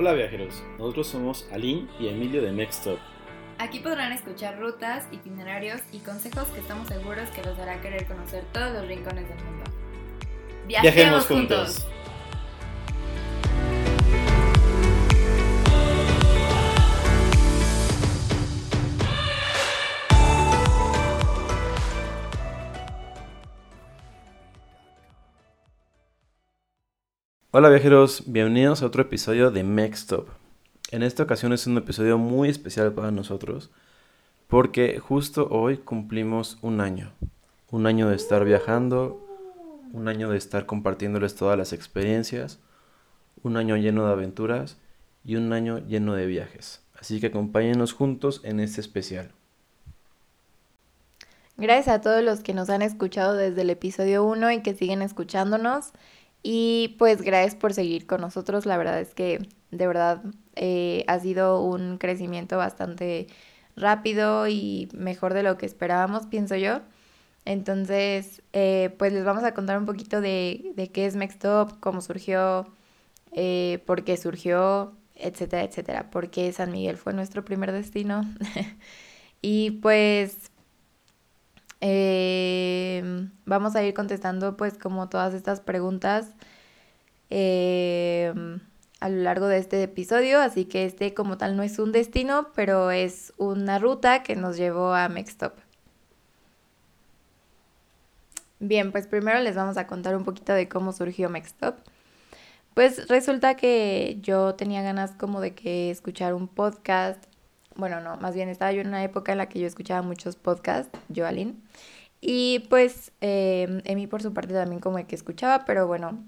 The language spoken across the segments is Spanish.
Hola viajeros, nosotros somos Aline y Emilio de Mextop. Aquí podrán escuchar rutas, itinerarios y consejos que estamos seguros que los hará querer conocer todos los rincones del mundo. Viajemos, juntos. Hola viajeros, bienvenidos a otro episodio de Mextop. En esta ocasión es un episodio muy especial para nosotros porque justo hoy cumplimos un año. Un año de estar viajando, un año de estar compartiéndoles todas las experiencias, un año lleno de aventuras y un año lleno de viajes. Así que acompáñenos juntos en este especial. Gracias a todos los que nos han escuchado desde el episodio 1 y que siguen escuchándonos. Y pues gracias por seguir con nosotros. La verdad es que de verdad eh, ha sido un crecimiento bastante rápido y mejor de lo que esperábamos, pienso yo. Entonces, eh, pues les vamos a contar un poquito de, de qué es Mextop, cómo surgió, eh, por qué surgió, etcétera, etcétera. Por qué San Miguel fue nuestro primer destino. y pues eh, vamos a ir contestando pues como todas estas preguntas eh, a lo largo de este episodio, así que este como tal no es un destino, pero es una ruta que nos llevó a Mextop. Bien, pues primero les vamos a contar un poquito de cómo surgió Mextop. Pues resulta que yo tenía ganas como de que escuchar un podcast bueno, no, más bien estaba yo en una época en la que yo escuchaba muchos podcasts, yo. Y pues eh, Emi por su parte también como de que escuchaba, pero bueno,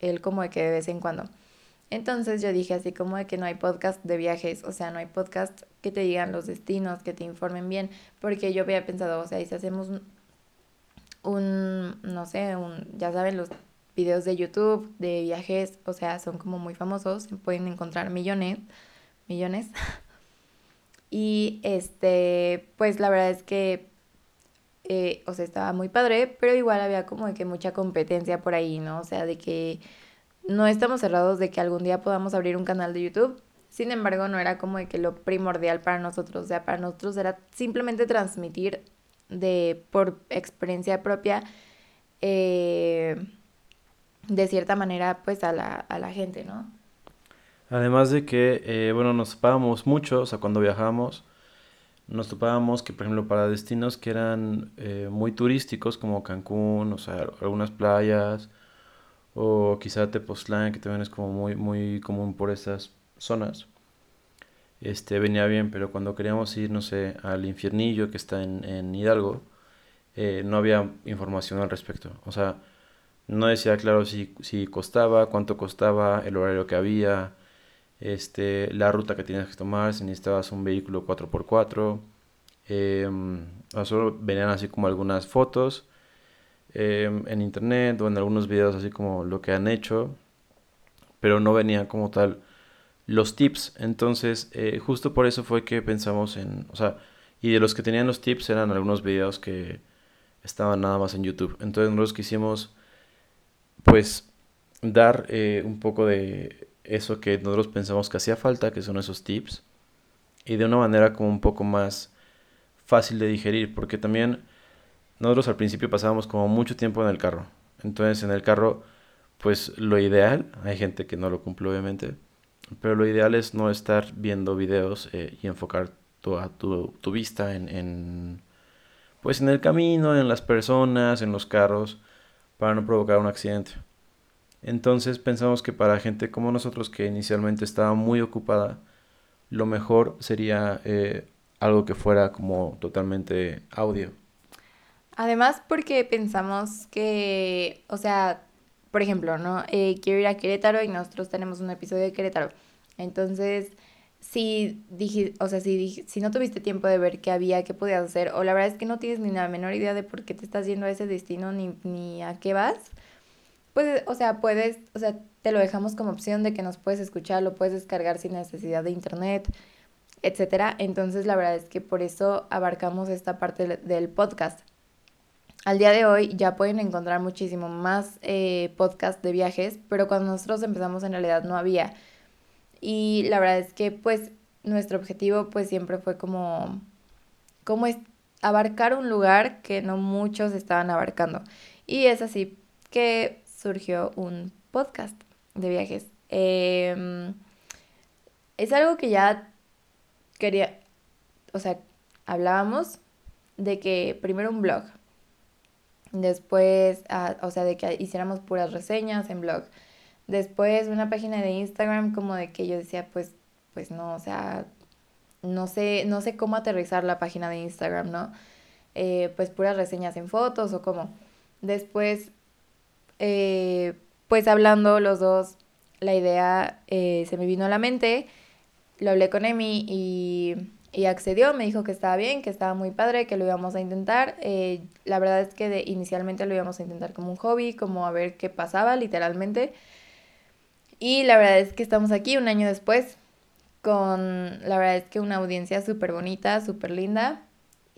él como de que de vez en cuando. Entonces yo dije así como de que no hay podcast de viajes, o sea, no hay podcast que te digan los destinos, que te informen bien, porque yo había pensado, o sea, y si hacemos un, no sé, un, ya saben, los videos de YouTube de viajes, o sea, son como muy famosos, se pueden encontrar millones, millones. Y este, pues la verdad es que, eh, o sea, estaba muy padre, pero igual había como de que mucha competencia por ahí, ¿no? O sea, de que no estamos cerrados de que algún día podamos abrir un canal de YouTube. Sin embargo, no era como de que lo primordial para nosotros, o sea, para nosotros era simplemente transmitir de por experiencia propia eh, de cierta manera pues a la, a la gente, ¿no? Además de que, eh, bueno, nos topábamos mucho, o sea, cuando viajábamos, nos topábamos que, por ejemplo, para destinos que eran eh, muy turísticos, como Cancún, o sea, algunas playas, o quizá Tepoztlán, que también es como muy, muy común por esas zonas, este, venía bien, pero cuando queríamos ir, no sé, al Infiernillo, que está en, en Hidalgo, eh, no había información al respecto. O sea, no decía claro si, si costaba, cuánto costaba, el horario que había, este, la ruta que tienes que tomar, si necesitabas un vehículo 4x4. Eh, solo venían así como algunas fotos em, en internet o en algunos videos así como lo que han hecho, pero no venían como tal los tips. Entonces, eh, justo por eso fue que pensamos en, o sea, y de los que tenían los tips eran algunos videos que estaban nada más en YouTube. Entonces nosotros quisimos, pues, dar eh, un poco de eso que nosotros pensamos que hacía falta, que son esos tips, y de una manera como un poco más fácil de digerir, porque también nosotros al principio pasábamos como mucho tiempo en el carro. Entonces en el carro, pues lo ideal, hay gente que no lo cumple obviamente, pero lo ideal es no estar viendo videos eh, y enfocar toda tu, tu vista en, en, pues en el camino, en las personas, en los carros, para no provocar un accidente. Entonces pensamos que para gente como nosotros que inicialmente estaba muy ocupada, lo mejor sería eh, algo que fuera como totalmente audio. Además porque pensamos que, o sea, por ejemplo, ¿no? Eh, quiero ir a Querétaro y nosotros tenemos un episodio de Querétaro. Entonces, si dije, o sea, si, si no tuviste tiempo de ver qué había, qué podías hacer, o la verdad es que no tienes ni la menor idea de por qué te estás yendo a ese destino ni, ni a qué vas, pues, o sea, puedes, o sea, te lo dejamos como opción de que nos puedes escuchar, lo puedes descargar sin necesidad de internet, etcétera. Entonces, la verdad es que por eso abarcamos esta parte del podcast. Al día de hoy ya pueden encontrar muchísimo más eh, podcasts de viajes, pero cuando nosotros empezamos en realidad no había. Y la verdad es que pues nuestro objetivo pues siempre fue como, como abarcar un lugar que no muchos estaban abarcando. Y es así que surgió un podcast de viajes. Em, es algo que ya quería, o sea, hablábamos de que primero un blog, después, ah, o sea, de que hiciéramos puras reseñas en blog, después una página de Instagram como de que yo decía, pues, pues no, o sea, no sé, no sé cómo aterrizar la página de Instagram, ¿no? Eh, pues puras reseñas en fotos o cómo. Después, eh, pues hablando los dos, la idea eh, se me vino a la mente, lo hablé con Emi y, y, accedió, me dijo que estaba bien, que estaba muy padre, que lo íbamos a intentar. la verdad es que inicialmente lo íbamos a intentar como un hobby, como a ver qué pasaba literalmente. Y la verdad es que estamos aquí un año después con, la verdad es que una audiencia súper bonita, súper linda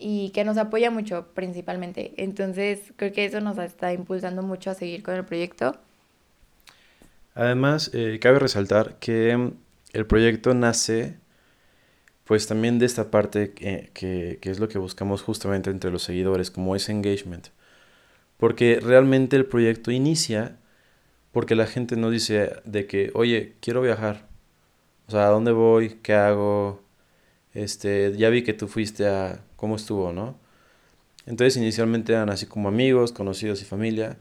y que nos apoya mucho principalmente. Entonces creo que eso nos está impulsando mucho a seguir con el proyecto. Además, eh, cabe resaltar que mm, el proyecto nace pues también de esta parte que, que, que, es lo que buscamos justamente entre los seguidores, como ese engagement. Porque realmente el proyecto inicia porque la gente nos dice de que, oye, quiero viajar, o sea, ¿a dónde voy? ¿Qué hago? Este, ya vi que tú fuiste a... ¿Cómo estuvo, no? Entonces inicialmente eran así como amigos, conocidos y familia.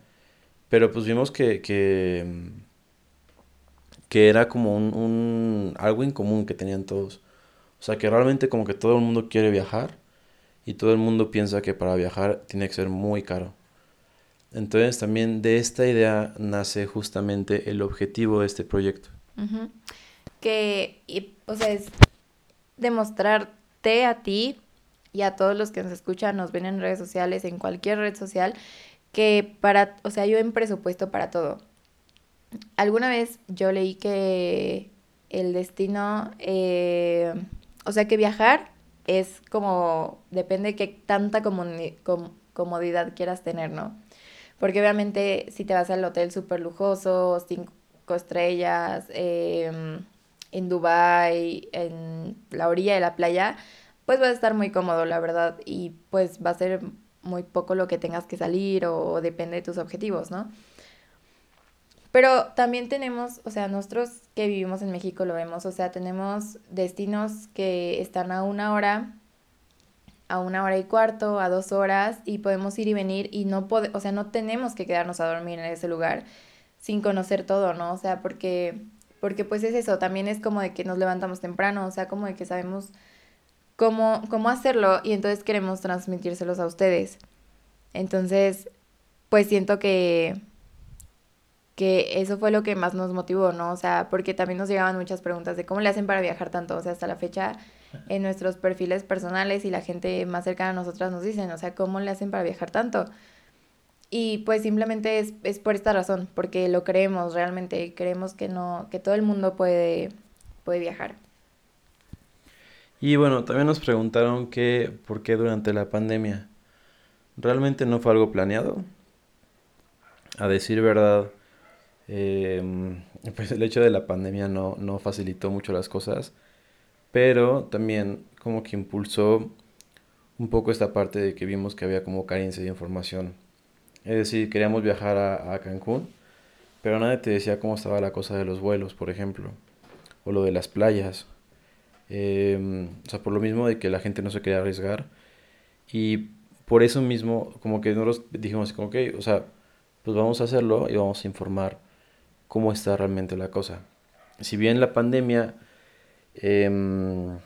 Pero pues vimos que, que, que era como un, un, algo en común que tenían todos. O sea, que realmente como que todo el mundo quiere viajar y todo el mundo piensa que para viajar tiene que ser muy caro. Entonces también de esta idea nace justamente el objetivo de este proyecto que, o sea, es demostrarte a ti y a todos los que nos escuchan, nos ven en redes sociales, en cualquier red social, que para, o sea, yo en presupuesto para todo. Alguna vez yo leí que el destino, eh, o sea, que viajar es como, depende de qué tanta comodidad quieras tener, ¿no? Porque obviamente si te vas al hotel súper lujoso, cinco estrellas, eh, en Dubai, en la orilla de la playa, pues va a estar muy cómodo, la verdad, y pues va a ser muy poco lo que tengas que salir o depende de tus objetivos, ¿no? Pero también tenemos, o sea, nosotros que vivimos en México lo vemos, o sea, tenemos destinos que están a una hora, a una hora y cuarto, a dos horas, y podemos ir y venir y no podemos, o sea, no tenemos que quedarnos a dormir en ese lugar sin conocer todo, ¿no? O sea, porque porque pues es eso, también es como de que nos levantamos temprano, o sea, como de que sabemos cómo, cómo hacerlo y entonces queremos transmitírselos a ustedes. Entonces, pues siento que, que eso fue lo que más nos motivó, ¿no? O sea, porque también nos llegaban muchas preguntas de cómo le hacen para viajar tanto, o sea, hasta la fecha en nuestros perfiles personales y la gente más cercana a nosotras nos dicen, o sea, ¿cómo le hacen para viajar tanto? Y pues simplemente es, es, por esta razón, porque lo creemos realmente, creemos que no, que todo el mundo puede, puede viajar. Y bueno, también nos preguntaron que por qué durante la pandemia. Realmente no fue algo planeado. A decir verdad, em, pues el hecho de la pandemia no, no facilitó mucho las cosas, pero también como que impulsó un poco esta parte de que vimos que había como carencia de información es decir, queríamos viajar a, Cancún, pero nadie te decía cómo estaba la cosa de los vuelos, por ejemplo, o lo de las playas. Em, o sea, por lo mismo de que la gente no se quería arriesgar. Y por eso mismo, como que nosotros dijimos, como que, o sea, pues vamos a hacerlo y vamos a informar cómo está realmente la cosa. Si bien la pandemia, em,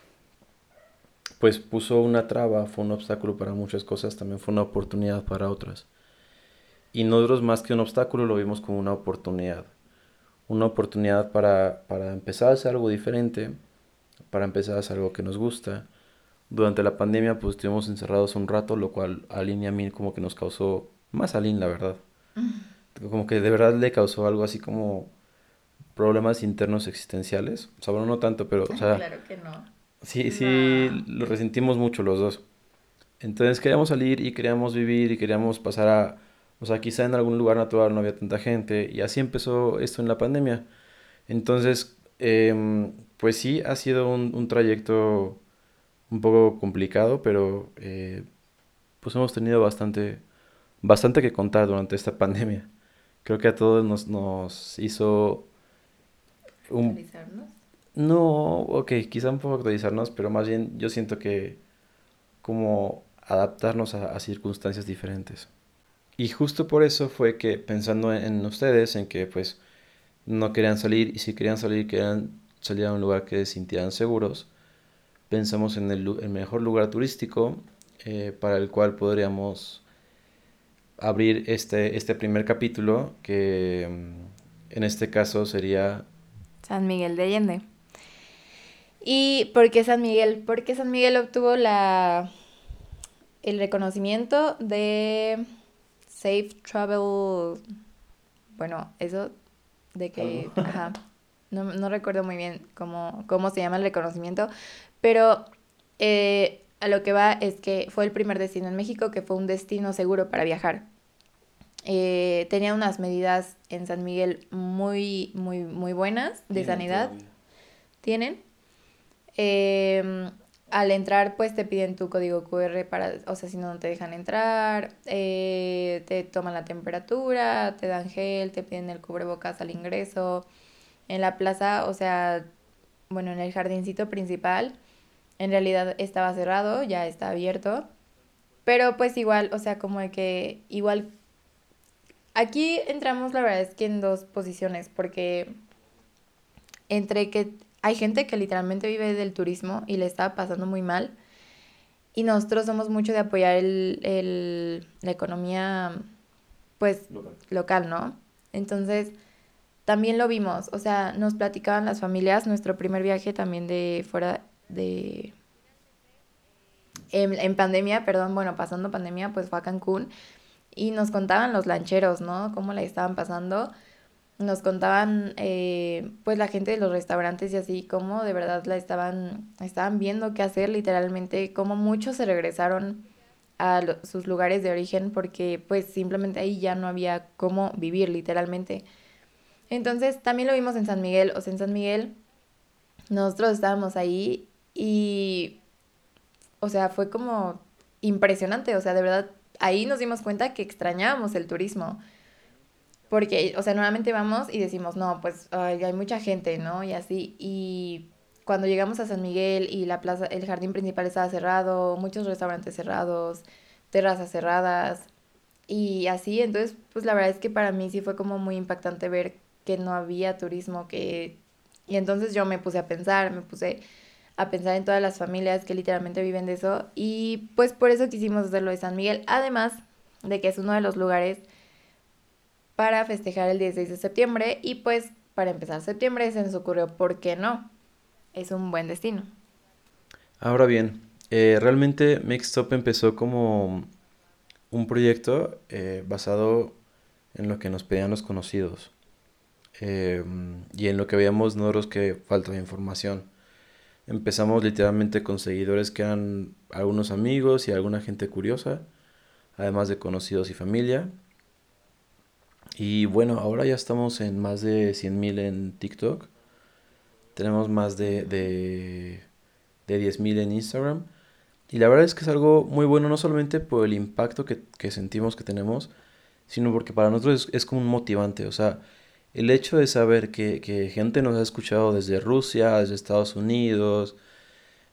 pues puso una traba, fue un obstáculo para muchas cosas, también fue una oportunidad para otras. Y nosotros más que un obstáculo lo vimos como una oportunidad. Una oportunidad para, para empezar a hacer algo diferente, para empezar hacer algo que nos gusta. Durante la pandemia pues estuvimos encerrados un rato, lo cual a Lynn y a mí como que nos causó, más a Lynn la verdad. Como que de verdad le causó algo así como problemas internos existenciales. O sea, bueno, no tanto, pero... O sea, claro que no. Sí, sí, lo resentimos mucho los dos. Entonces queríamos salir y queríamos vivir y queríamos pasar a o sea, quizá en algún lugar natural no había tanta gente y así empezó esto en la pandemia. Entonces, Em, pues sí, ha sido un, un trayecto un poco complicado, pero eh, pues hemos tenido bastante, bastante que contar durante esta pandemia. Creo que a todos nos, nos hizo un... Actualizarnos. No, ok, quizá un poco actualizarnos, pero más bien yo siento que como adaptarnos a, a circunstancias diferentes. Y justo por eso fue que pensando en, en ustedes, en que pues no querían salir y si querían salir querían salir a un lugar que sintieran seguros, pensamos en el mejor lugar turístico eh, para el cual podríamos abrir este, este primer capítulo, que mm, en este caso sería... San Miguel de Allende. ¿Y por qué San Miguel? Porque San Miguel obtuvo la, el reconocimiento de Safe Travel. Bueno, eso de que, Algo. ajá, no, no recuerdo muy bien cómo, cómo se llama el reconocimiento, pero eh, a lo que va es que fue el primer destino en México que fue un destino seguro para viajar. Eh, tenía unas medidas en San Miguel muy, muy, muy buenas de sanidad, todavía. tienen. Em, al entrar, pues te piden tu código QR para, o sea, si no, no te dejan entrar, eh, te toman la temperatura, te dan gel, te piden el cubrebocas al ingreso. En la plaza, o sea, bueno, en el jardincito principal, en realidad estaba cerrado, ya está abierto, pero pues igual, o sea, como que igual aquí entramos, la verdad es que en dos posiciones, porque entre que hay gente que literalmente vive del turismo y le está pasando muy mal, y nosotros somos mucho de apoyar el, el- la economía, pues, Local. local, ¿no? Entonces, también lo vimos, o sea, nos platicaban las familias, nuestro primer viaje también de fuera de, en, en pandemia, perdón, bueno, pasando pandemia, pues fue a Cancún y nos contaban los lancheros, ¿no? Cómo la estaban pasando. Nos contaban, eh, pues, la gente de los restaurantes y así, cómo de verdad la estaban, estaban viendo qué hacer, literalmente, cómo muchos se regresaron a sus lugares de origen porque, pues, simplemente ahí ya no había cómo vivir, literalmente. Entonces, también lo vimos en San Miguel, o sea, en San Miguel, nosotros estábamos ahí y, o sea, fue como impresionante, o sea, de verdad, ahí nos dimos cuenta que extrañábamos el turismo. Porque, o sea, normalmente vamos y decimos, no, pues ay, hay mucha gente, ¿no? Y así. Y cuando llegamos a San Miguel y la plaza, el jardín principal estaba cerrado, muchos restaurantes cerrados, terrazas cerradas y así. Entonces, pues la verdad es que para mí sí fue como muy impactante ver que no había turismo, que... Y entonces yo me puse a pensar, me puse a pensar en todas las familias que literalmente viven de eso. Y pues por eso quisimos hacerlo de San Miguel. Además de que es uno de los lugares para festejar el 16 de septiembre y pues para empezar septiembre se nos ocurrió, ¿por qué no? Es un buen destino. Ahora bien, eh, realmente Mixed Up empezó como un proyecto eh, basado en lo que nos pedían los conocidos eh, y en lo que veíamos nosotros que faltaba información. Empezamos literalmente con seguidores que eran algunos amigos y alguna gente curiosa, además de conocidos y familia. Y bueno, ahora ya estamos en más de 100.000 en TikTok. Tenemos más de, de, de 10.000 en Instagram. Y la verdad es que es algo muy bueno, no solamente por el impacto que, que sentimos que tenemos, sino porque para nosotros es, es como un motivante. O sea, el hecho de saber que, que gente nos ha escuchado desde Rusia, desde Estados Unidos,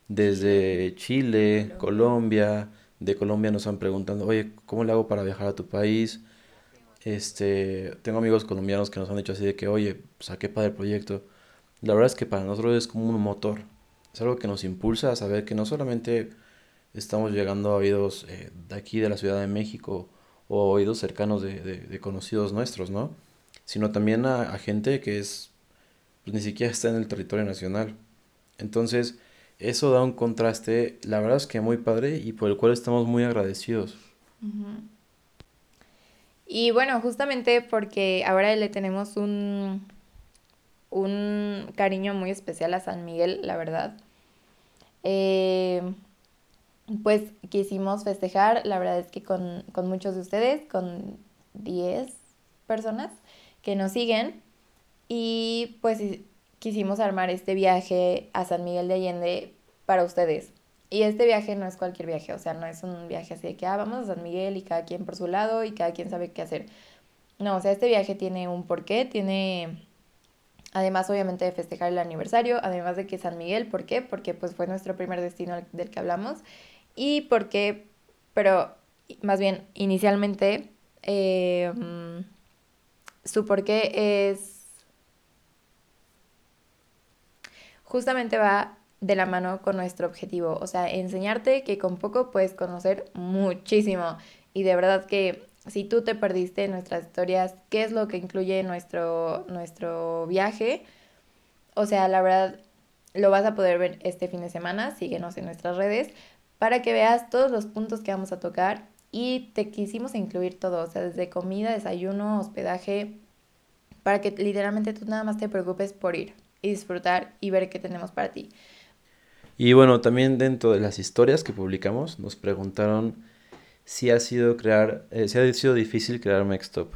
desde Chile, Colombia. Colombia, de Colombia nos han preguntando, oye, ¿cómo le hago para viajar a tu país? Este, tengo amigos colombianos que nos han dicho así de que, oye, saqué para el proyecto. La verdad es que para nosotros es como un motor. Es algo que nos impulsa a saber que no solamente estamos llegando a oídos eh, de aquí, de la Ciudad de México, o oídos cercanos de, de- conocidos nuestros, ¿no? Sino también a, a gente que es, pues, ni siquiera está en el territorio nacional. Entonces, eso da un contraste, la verdad es que muy padre y por el cual estamos muy agradecidos. Ujú. Y bueno, justamente porque ahora le tenemos un, un cariño muy especial a San Miguel, la verdad. Eh, pues quisimos festejar, la verdad es que con, con muchos de ustedes, con 10 personas que nos siguen. Y pues quisimos armar este viaje a San Miguel de Allende para ustedes. Y este viaje no es cualquier viaje, o sea, no es un viaje así de que, ah, vamos a San Miguel y cada quien por su lado y cada quien sabe qué hacer. No, o sea, este viaje tiene un porqué, tiene, además obviamente de festejar el aniversario, además de que San Miguel, ¿por qué? Porque pues fue nuestro primer destino del que hablamos y porque, pero más bien inicialmente, eh, su porqué es, justamente va de la mano con nuestro objetivo, o sea, enseñarte que con poco puedes conocer muchísimo. Y de verdad que si tú te perdiste en nuestras historias, qué es lo que incluye nuestro, nuestro viaje, o sea, la verdad lo vas a poder ver este fin de semana, síguenos en nuestras redes para que veas todos los puntos que vamos a tocar. Y te quisimos incluir todo, o sea, desde comida, desayuno, hospedaje, para que literalmente tú nada más te preocupes por ir y disfrutar y ver qué tenemos para ti. Y bueno, también dentro de las historias que publicamos nos preguntaron si ha sido crear, eh, si ha sido difícil crear Mextop.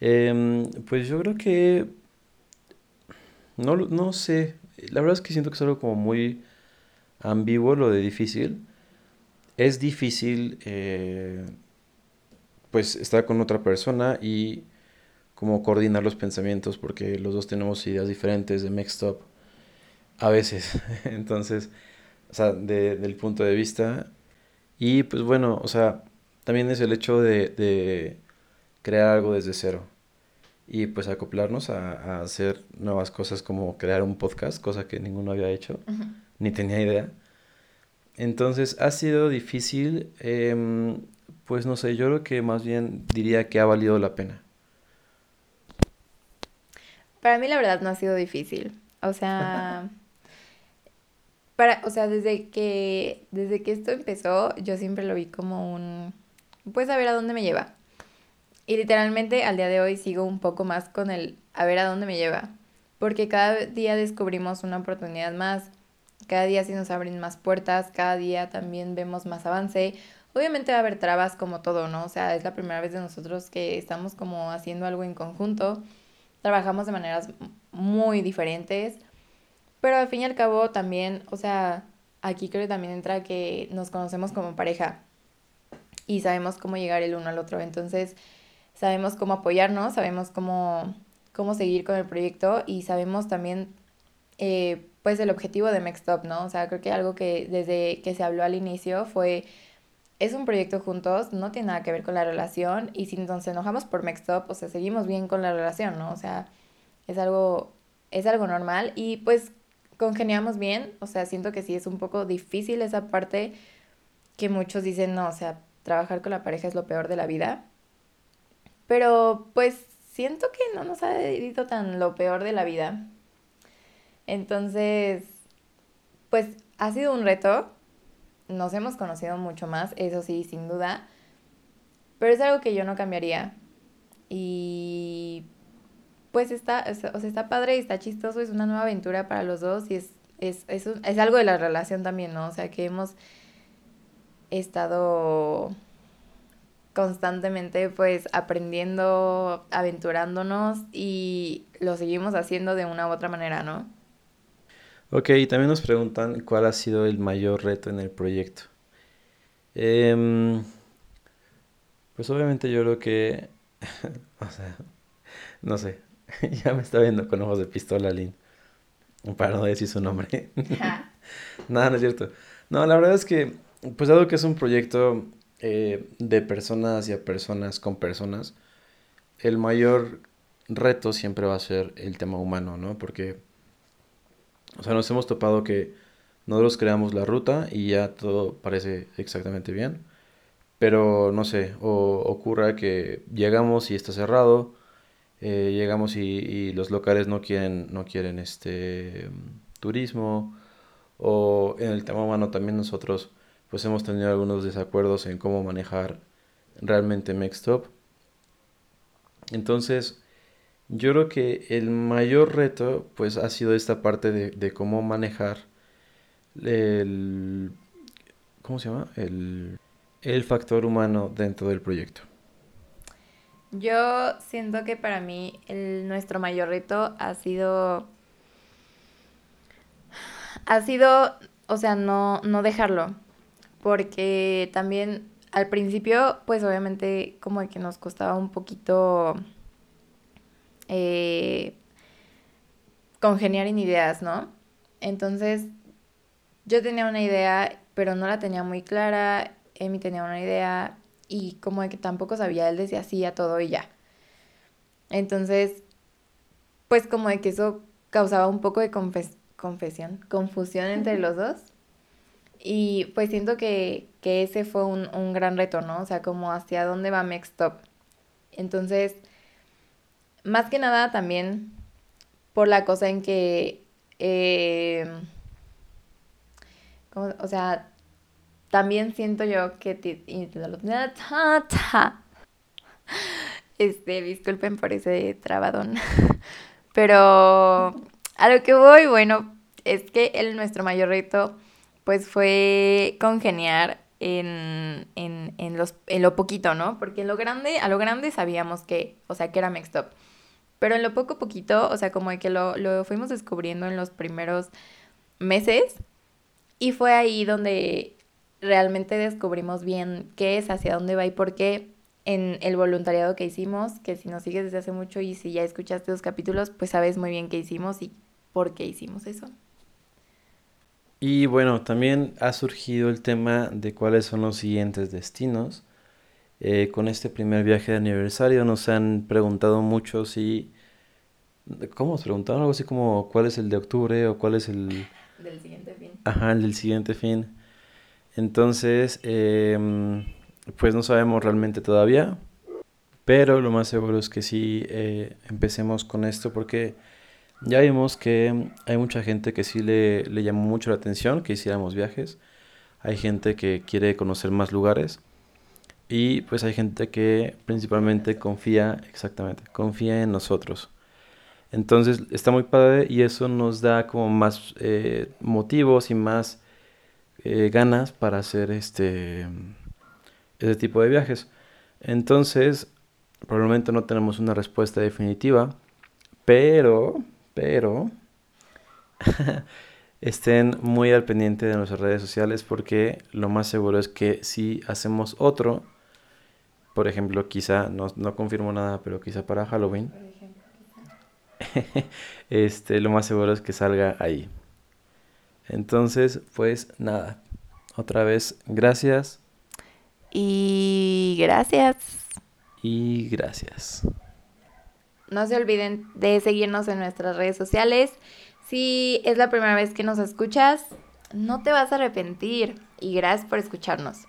Em, pues yo creo que no, no sé, la verdad es que siento que es algo como muy ambiguo lo de difícil. Es difícil eh, pues estar con otra persona y como coordinar los pensamientos porque los dos tenemos ideas diferentes de Mextop a veces. Entonces, o sea, del punto de vista. Y pues bueno, o sea, también es el hecho de, crear algo desde cero. Y pues acoplarnos a, hacer nuevas cosas como crear un podcast, cosa que ninguno había hecho, ni tenía idea. Entonces ha sido difícil, em, pues no sé, yo creo que más bien diría que ha valido la pena. Para mí la verdad no ha sido difícil. O sea, para, o sea, desde que, desde que esto empezó, yo siempre lo vi como un, pues a ver a dónde me lleva. Y literalmente al día de hoy sigo un poco más con el a ver a dónde me lleva. Porque cada día descubrimos una oportunidad más, cada día se nos abren más puertas, cada día también vemos más avance. Obviamente va a haber trabas como todo, ¿no? O sea, es la primera vez de nosotros que estamos como haciendo algo en conjunto. Trabajamos de maneras muy diferentes pero al fin y al cabo también, o sea, aquí creo que también entra que nos conocemos como pareja y sabemos cómo llegar el uno al otro. Entonces, sabemos cómo apoyarnos, sabemos cómo, cómo seguir con el proyecto y sabemos también, eh, pues, el objetivo de Mextop, ¿no? O sea, creo que algo que desde que se habló al inicio fue, es un proyecto juntos, no tiene nada que ver con la relación y si nos enojamos por Mextop, o sea, seguimos bien con la relación, ¿no? O sea, es algo, es algo normal y pues congeniamos bien, o sea, siento que sí es un poco difícil esa parte que muchos dicen, no, o sea, trabajar con la pareja es lo peor de la vida. Pero pues siento que no nos ha ido tan lo peor de la vida. Entonces, pues ha sido un reto. Nos hemos conocido mucho más, eso sí, sin duda. Pero es algo que yo no cambiaría. Y pues está, o sea, está padre y está chistoso, es una nueva aventura para los dos y es, es, es, es algo de la relación también, ¿no? O sea, que hemos estado constantemente pues aprendiendo, aventurándonos y lo seguimos haciendo de una u otra manera, ¿no? Ok, y también nos preguntan cuál ha sido el mayor reto en el proyecto. Em, pues obviamente yo creo que, o sea, no sé, ya me está viendo con ojos de pistola, Lynn. Para no decir su nombre. Nada, no es cierto. No, la verdad es que, pues dado que es un proyecto eh, de personas y a personas con personas, el mayor reto siempre va a ser el tema humano, ¿no? Porque, o sea, nos hemos topado que nosotros creamos la ruta y ya todo parece exactamente bien, pero no sé, o ocurra que llegamos y está cerrado, eh, llegamos y, los locales no quieren, no quieren este turismo. O en el tema humano también nosotros pues hemos tenido algunos desacuerdos en cómo manejar realmente Mextop. Entonces, yo creo que el mayor reto pues ha sido esta parte de, de cómo manejar el... ¿Cómo se llama? El, el factor humano dentro del proyecto. Yo siento que para mí nuestro mayor reto ha sido ha sido, o sea, no, no dejarlo. Porque también al principio, pues obviamente como que nos costaba un poquito eh, congeniar en ideas, ¿no? Entonces, yo tenía una idea, pero no la tenía muy clara. Emi tenía una idea y como de que tampoco sabía, él decía sí a todo y ya. Entonces, pues como de que eso causaba un poco de confesión, confusión entre los dos. Y pues siento que, ese fue un, gran reto, ¿no? O sea, como hacia dónde va Mextop. Entonces, más que nada también por la cosa en que, eh, o sea, también siento yo que... Este, disculpen por ese trabadón. Pero a lo que voy, bueno, es que el, nuestro mayor reto pues fue congeniar en, en, en, los, en lo poquito, ¿no? Porque en lo grande, a lo grande sabíamos que, o sea, que era Mextop. Pero en lo poco poquito, o sea, como que lo, lo fuimos descubriendo en los primeros meses. Y fue ahí donde realmente descubrimos bien qué es, hacia dónde va y por qué en el voluntariado que hicimos, que si nos sigues desde hace mucho y si ya escuchaste los capítulos, pues sabes muy bien qué hicimos y por qué hicimos eso. Y bueno, también ha surgido el tema de cuáles son los siguientes destinos. Eh, con este primer viaje de aniversario nos han preguntado mucho si... ¿Cómo nos preguntaron? Algo así como cuál es el de octubre o cuál es el... Del siguiente fin. Ajá, el del siguiente fin. Entonces, em, pues no sabemos realmente todavía, pero lo más seguro es que sí eh, empecemos con esto porque ya vimos que hay mucha gente que sí le, le llamó mucho la atención que hiciéramos viajes. Hay gente que quiere conocer más lugares. Y pues hay gente que principalmente confía, exactamente, confía en nosotros. Entonces está muy padre y eso nos da como más eh, motivos y más eh, ganas para hacer este, tipo de viajes. Entonces, probablemente no tenemos una respuesta definitiva, pero, pero, estén muy al pendiente de nuestras redes sociales porque lo más seguro es que si hacemos otro, por ejemplo, quizá, no, no confirmo nada, pero quizá para Halloween, este, lo más seguro es que salga ahí. Entonces, pues nada, otra vez, gracias. Y gracias. Y gracias. No se olviden de seguirnos en nuestras redes sociales. Si es la primera vez que nos escuchas, no te vas a arrepentir. Y gracias por escucharnos.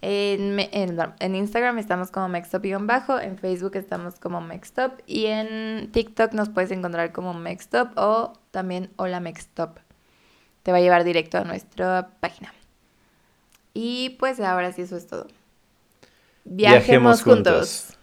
En, en, Instagram estamos como Mextop-bajo, en Facebook estamos como Mextop y en TikTok nos puedes encontrar como Mextop o también Hola Mextop te va a llevar directo a nuestra página. Y pues ahora sí, eso es todo. Viajemos, juntos.